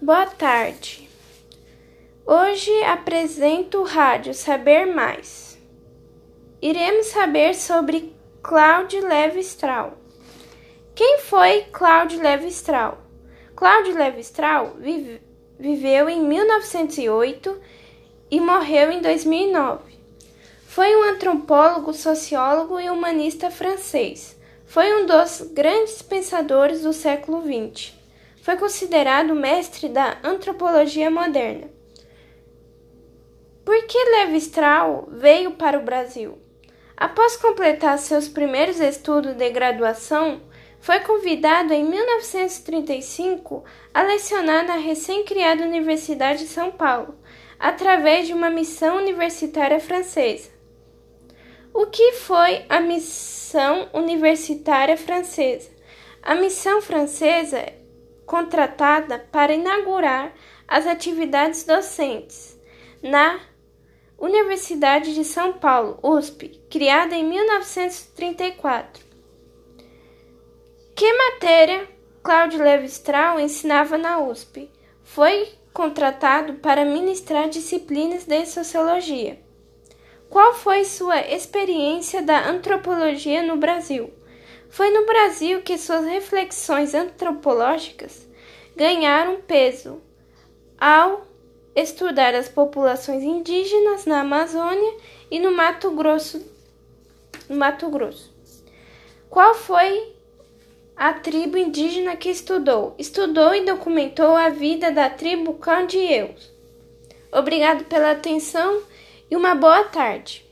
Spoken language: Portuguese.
Boa tarde. Hoje apresento o rádio Saber Mais. Iremos saber sobre Claude Levi-Strauss. Quem foi Claude Levi-Strauss? Claude Levi-Strauss vive, viveu em 1908 e morreu em 2009. Foi um antropólogo, sociólogo e humanista francês. Foi um dos grandes pensadores do século XX foi considerado mestre da antropologia moderna. Por que Levi Strauss veio para o Brasil? Após completar seus primeiros estudos de graduação, foi convidado em 1935 a lecionar na recém-criada Universidade de São Paulo, através de uma missão universitária francesa. O que foi a missão universitária francesa? A missão francesa contratada para inaugurar as atividades docentes na Universidade de São Paulo, USP, criada em 1934. Que matéria Cláudio Levi-Strauss ensinava na USP? Foi contratado para ministrar disciplinas de sociologia. Qual foi sua experiência da antropologia no Brasil? Foi no Brasil que suas reflexões antropológicas ganharam peso ao estudar as populações indígenas na Amazônia e no Mato Grosso. No Mato Grosso. Qual foi a tribo indígena que estudou? Estudou e documentou a vida da tribo Candieus. Obrigado pela atenção e uma boa tarde.